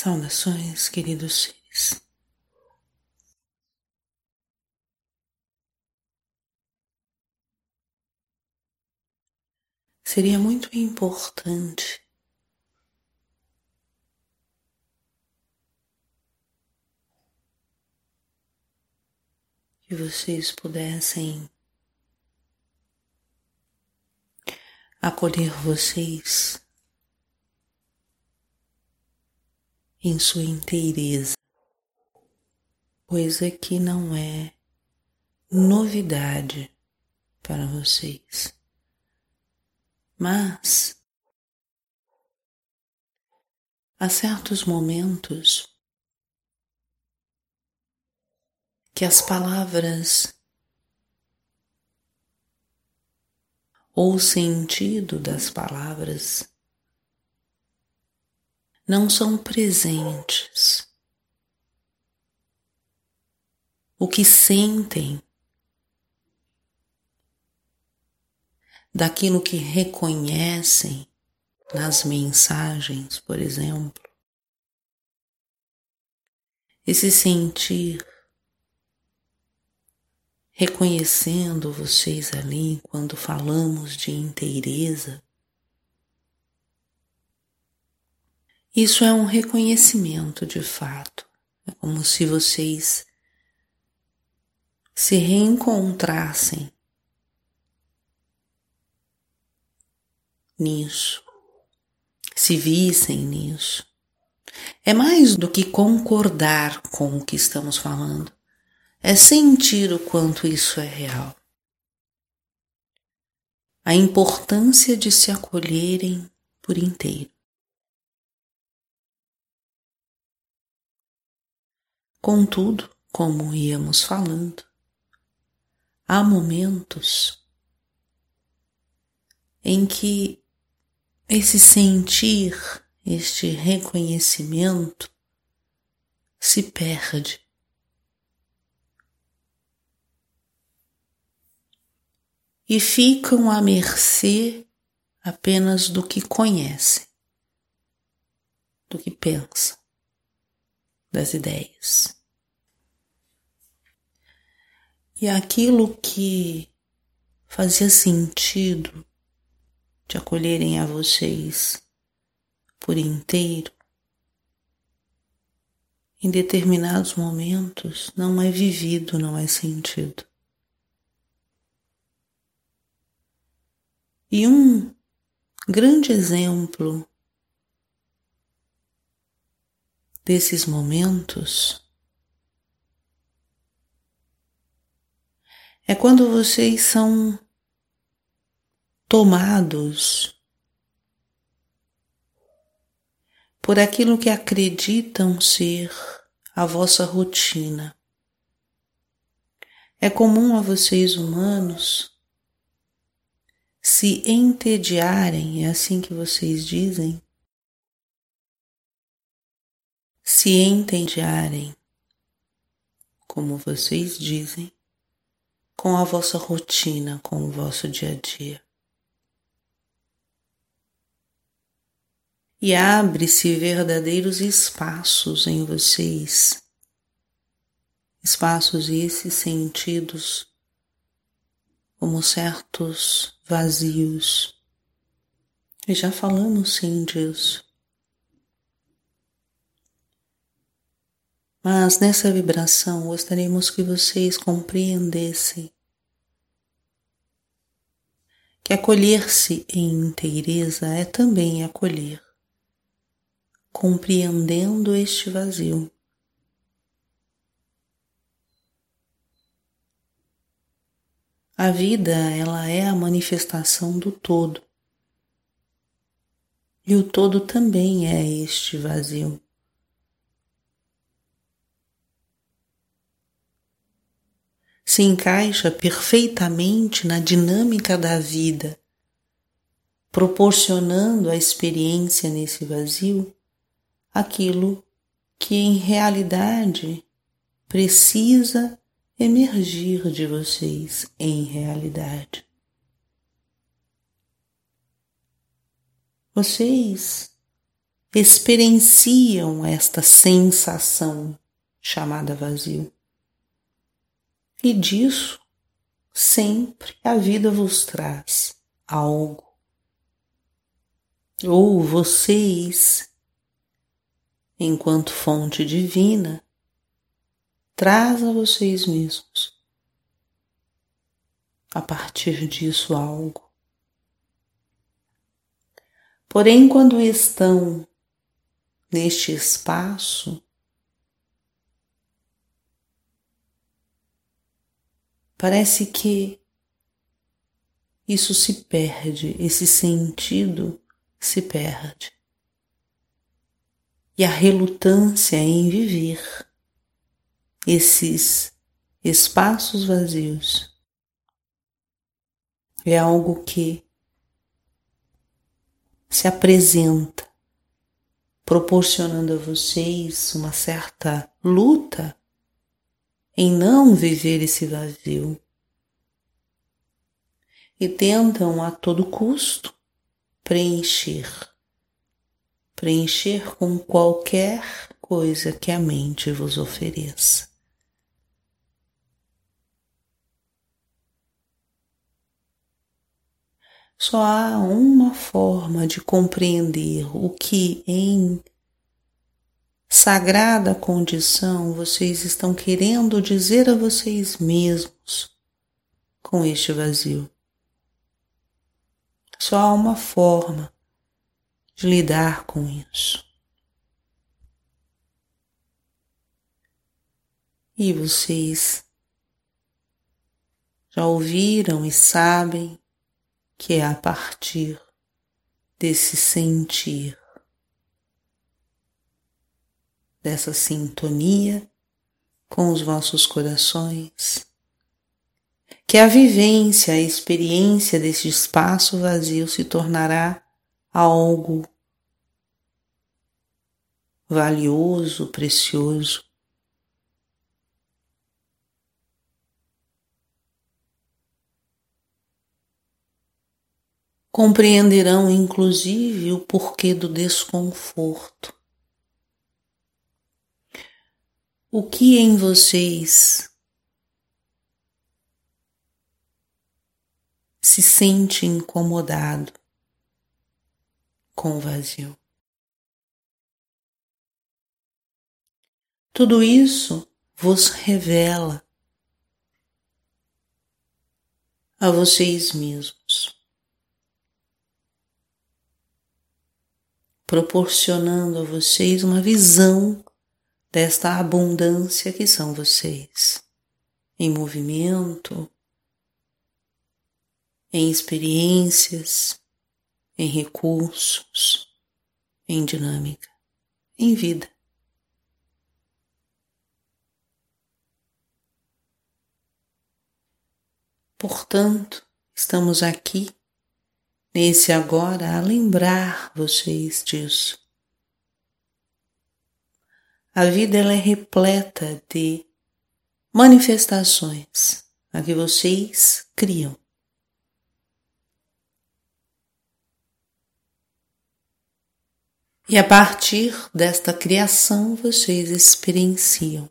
Saudações, queridos seres. Seria muito importante que vocês pudessem acolher vocês em sua inteireza, coisa que não é novidade para vocês. Mas há certos momentos que as palavras ou o sentido das palavras não são presentes. O que sentem daquilo que reconhecem nas mensagens, por exemplo. Esse sentir, reconhecendo vocês ali quando falamos de inteireza, Isso é um reconhecimento de fato. É como se vocês se reencontrassem nisso, se vissem nisso. É mais do que concordar com o que estamos falando, é sentir o quanto isso é real. A importância de se acolherem por inteiro. Contudo, como íamos falando, há momentos em que esse sentir, este reconhecimento se perde. E ficam à mercê apenas do que conhecem, do que pensam, das ideias. E aquilo que fazia sentido de acolherem a vocês por inteiro, em determinados momentos não é vivido, não é sentido. E um grande exemplo desses momentos é quando vocês são tomados por aquilo que acreditam ser a vossa rotina. É comum a vocês humanos se entediarem, é assim que vocês dizem, se entediarem, como vocês dizem, com a vossa rotina, com o vosso dia a dia. E abre-se verdadeiros espaços em vocês, espaços esses sentidos como certos vazios. E já falamos sim disso. Mas nessa vibração gostaríamos que vocês compreendessem que acolher-se em inteireza é também acolher, compreendendo este vazio. A vida, ela é a manifestação do todo. E o todo também é este vazio. Se encaixa perfeitamente na dinâmica da vida, proporcionando a experiência nesse vazio aquilo que em realidade precisa emergir de vocês em realidade. Vocês experienciam esta sensação chamada vazio. E disso sempre a vida vos traz algo. Ou vocês, enquanto fonte divina, traz a vocês mesmos a partir disso algo. Porém, quando estão neste espaço, parece que isso se perde, esse sentido se perde. E a relutância em viver esses espaços vazios é algo que se apresenta, proporcionando a vocês uma certa luta em não viver esse vazio. E tentam a todo custo preencher. Preencher com qualquer coisa que a mente vos ofereça. Só há uma forma de compreender o que em sagrada condição vocês estão querendo dizer a vocês mesmos com este vazio. Só há uma forma de lidar com isso. E vocês já ouviram e sabem que é a partir desse sentir, dessa sintonia com os vossos corações, que a vivência, a experiência desse espaço vazio se tornará algo valioso, precioso, compreenderão inclusive o porquê do desconforto. O que em vocês se sente incomodado com o vazio? Tudo isso vos revela a vocês mesmos. proporcionando a vocês uma visão desta abundância que são vocês, em movimento, em experiências, em recursos, em dinâmica, em vida. Portanto, estamos aqui nesse agora a lembrar vocês disso. A vida ela é repleta de manifestações a que vocês criam. E a partir desta criação vocês experienciam.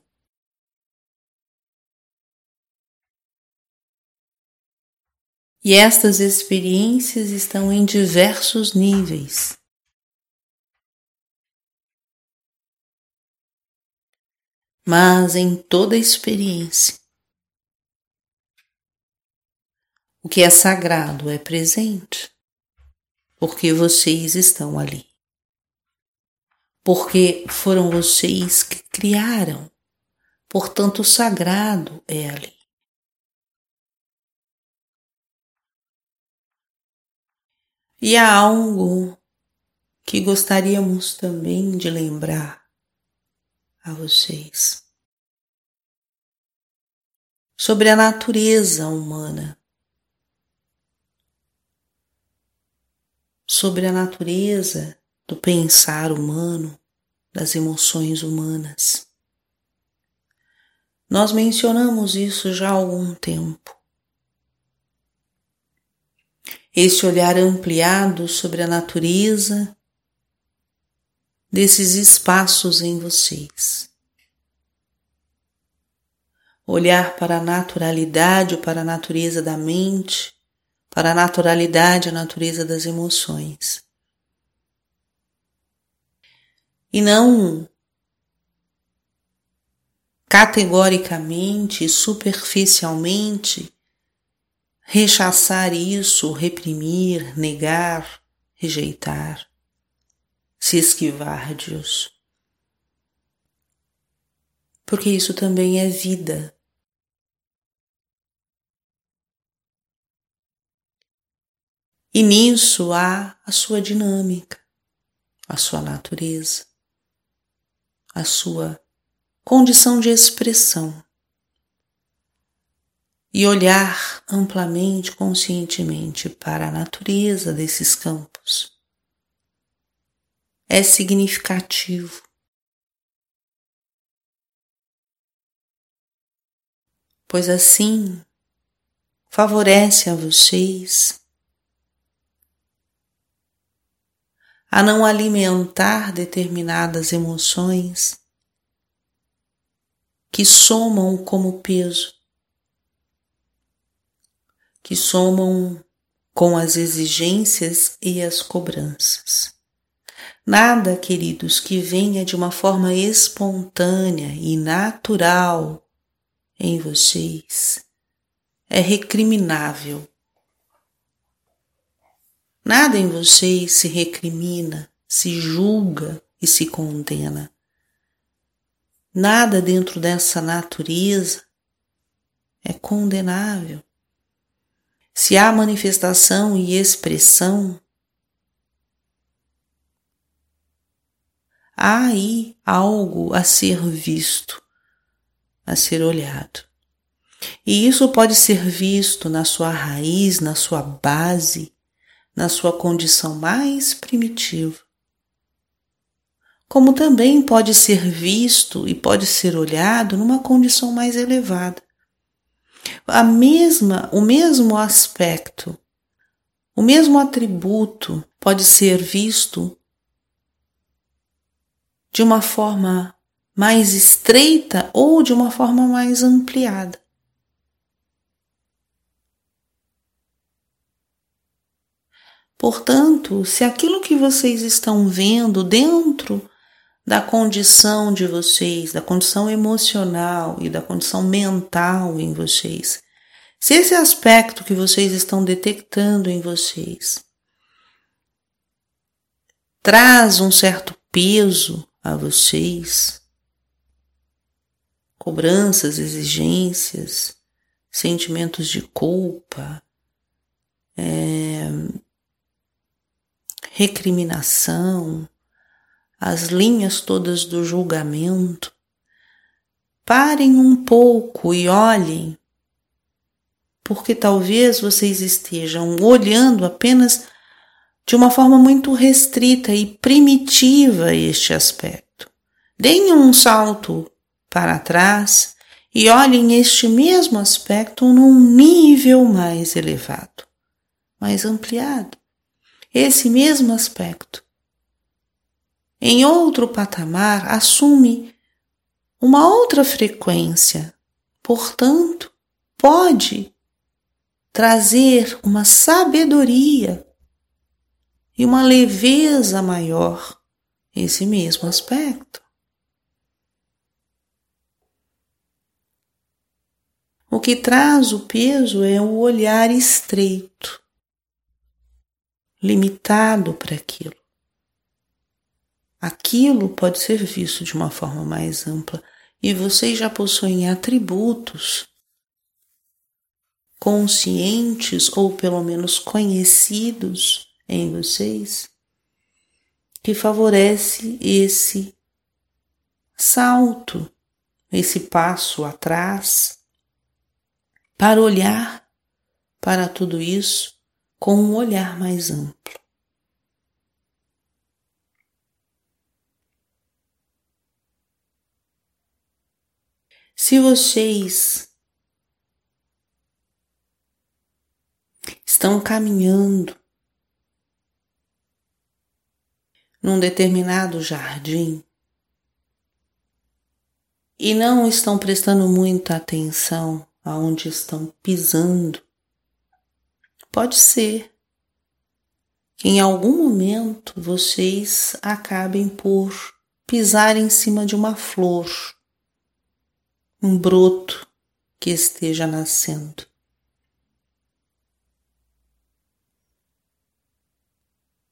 E estas experiências estão em diversos níveis. Mas em toda experiência, o que é sagrado é presente, porque vocês estão ali. Porque foram vocês que criaram, portanto, o sagrado é ali. E há algo que gostaríamos também de lembrar a vocês. Sobre a natureza humana, sobre a natureza do pensar humano, das emoções humanas. Nós mencionamos isso já há algum tempo. Este olhar ampliado sobre a natureza desses espaços em vocês. Olhar para a naturalidade, para a natureza da mente, para a naturalidade, a natureza das emoções. E não categoricamente, superficialmente, rechaçar isso, reprimir, negar, rejeitar, se esquivar disso. Porque isso também é vida. E nisso há a sua dinâmica, a sua natureza, a sua condição de expressão. E olhar amplamente, conscientemente para a natureza desses campos é significativo. Pois assim favorece a vocês a não alimentar determinadas emoções que somam como peso, que somam com as exigências e as cobranças. Nada, queridos, que venha de uma forma espontânea e natural em vocês é recriminável. Nada em vocês se recrimina, se julga e se condena. Nada dentro dessa natureza é condenável. Se há manifestação e expressão, há aí algo a ser visto, a ser olhado. E isso pode ser visto na sua raiz, na sua base, na sua condição mais primitiva como também pode ser visto e pode ser olhado numa condição mais elevada. A mesma, o mesmo aspecto, o mesmo atributo pode ser visto de uma forma mais estreita ou de uma forma mais ampliada. Portanto, se aquilo que vocês estão vendo dentro da condição de vocês, da condição emocional e da condição mental em vocês. Se esse aspecto que vocês estão detectando em vocês traz um certo peso a vocês, cobranças, exigências, sentimentos de culpa, é, recriminação, as linhas todas do julgamento, parem um pouco e olhem, porque talvez vocês estejam olhando apenas de uma forma muito restrita e primitiva este aspecto. Deem um salto para trás e olhem este mesmo aspecto num nível mais elevado, mais ampliado. Esse mesmo aspecto em outro patamar, assume uma outra frequência, portanto, pode trazer uma sabedoria e uma leveza maior esse mesmo aspecto. O que traz o peso é o olhar estreito, limitado para aquilo aquilo pode ser visto de uma forma mais ampla e vocês já possuem atributos conscientes ou pelo menos conhecidos em vocês que favorece esse salto, esse passo atrás para olhar para tudo isso com um olhar mais amplo. Se vocês estão caminhando num determinado jardim. E não estão prestando muita atenção aonde estão pisando, pode ser. Que em algum momento vocês acabem por pisar em cima de uma flor, um broto que esteja nascendo.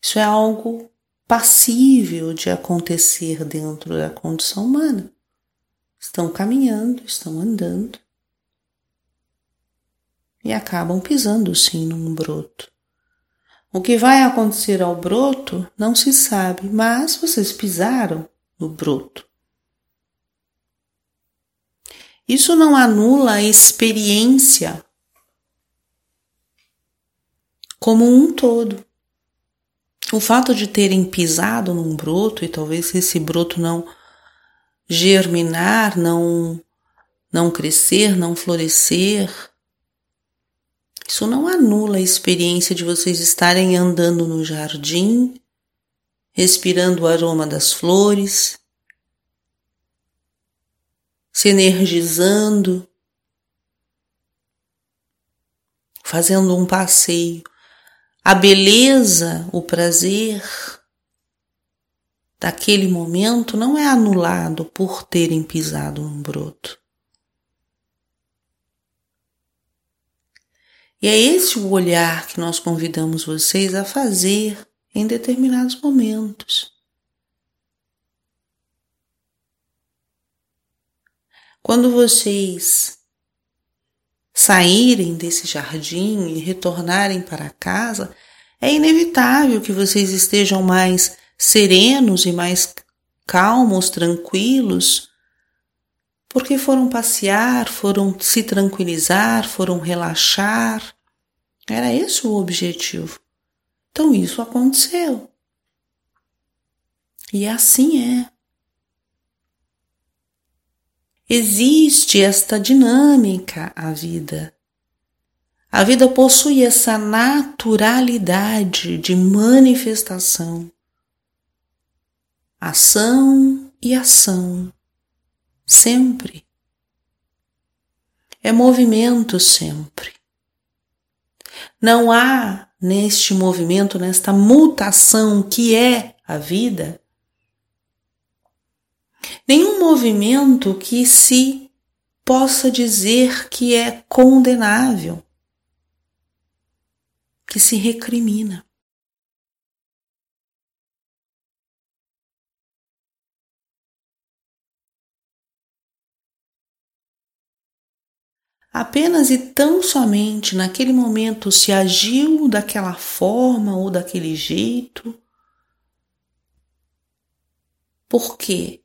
Isso é algo passível de acontecer dentro da condição humana. Estão caminhando, estão andando e acabam pisando sim num broto. O que vai acontecer ao broto não se sabe, mas vocês pisaram no broto. Isso não anula a experiência como um todo. O fato de terem pisado num broto e talvez esse broto não germinar, não não crescer, não florescer, isso não anula a experiência de vocês estarem andando no jardim, respirando o aroma das flores, se energizando, fazendo um passeio a beleza, o prazer daquele momento não é anulado por terem pisado um broto. E é esse o olhar que nós convidamos vocês a fazer em determinados momentos. Quando vocês saírem desse jardim e retornarem para casa, é inevitável que vocês estejam mais serenos e mais calmos, tranquilos, porque foram passear, foram se tranquilizar, foram relaxar. Era esse o objetivo. Então isso aconteceu. E assim é. Existe esta dinâmica a vida. A vida possui essa naturalidade de manifestação, ação e ação, sempre. É movimento sempre. Não há neste movimento, nesta mutação que é a vida, nenhum movimento que se possa dizer que é condenável, que se recrimina. Apenas e tão somente naquele momento se agiu daquela forma ou daquele jeito, porque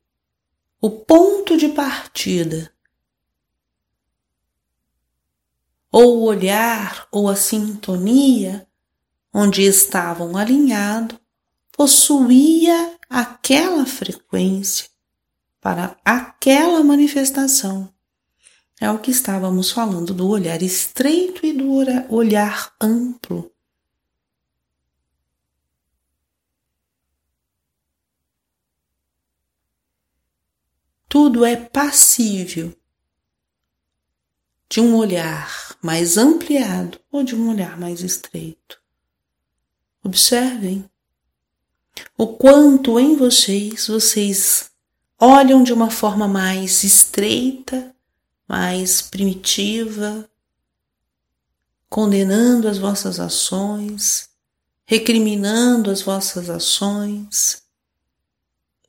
o ponto de partida, ou o olhar ou a sintonia onde estavam alinhados, possuía aquela frequência para aquela manifestação. É o que estávamos falando do olhar estreito e do olhar amplo. Tudo é passível de um olhar mais ampliado ou de um olhar mais estreito. Observem o quanto em vocês vocês olham de uma forma mais estreita, mais primitiva, condenando as vossas ações, recriminando as vossas ações,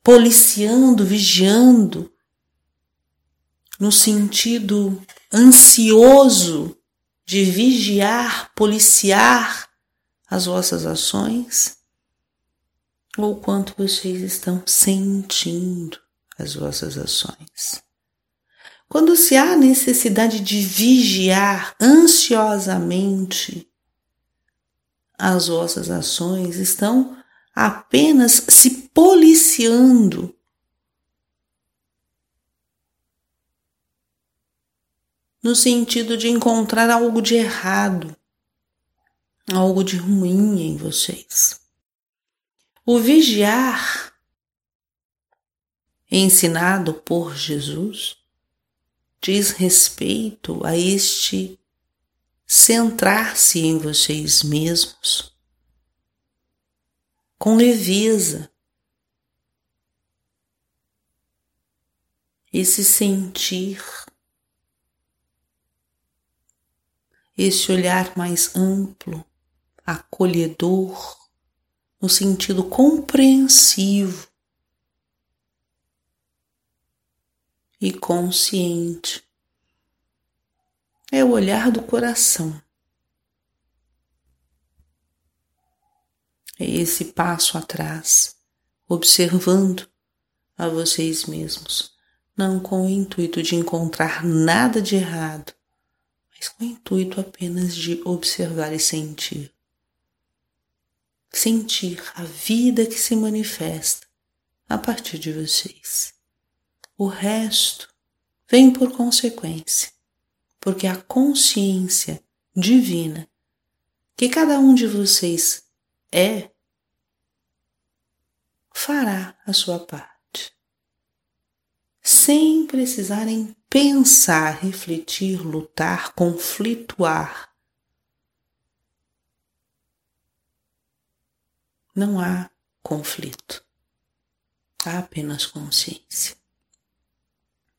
policiando, vigiando no sentido ansioso de vigiar, policiar as vossas ações, ou quanto vocês estão sentindo as vossas ações. Quando se há necessidade de vigiar ansiosamente as vossas ações, estão apenas se policiando no sentido de encontrar algo de errado, algo de ruim em vocês. O vigiar, ensinado por Jesus, diz respeito a este centrar-se em vocês mesmos com leveza, esse sentir, esse olhar mais amplo, acolhedor, no sentido compreensivo e consciente. É o olhar do coração. É esse passo atrás, observando a vocês mesmos, não com o intuito de encontrar nada de errado, com o intuito apenas de observar e sentir. Sentir a vida que se manifesta a partir de vocês. O resto vem por consequência, porque a consciência divina que cada um de vocês é, fará a sua parte. Sem precisarem pensar, refletir, lutar, conflituar. Não há conflito, há apenas consciência.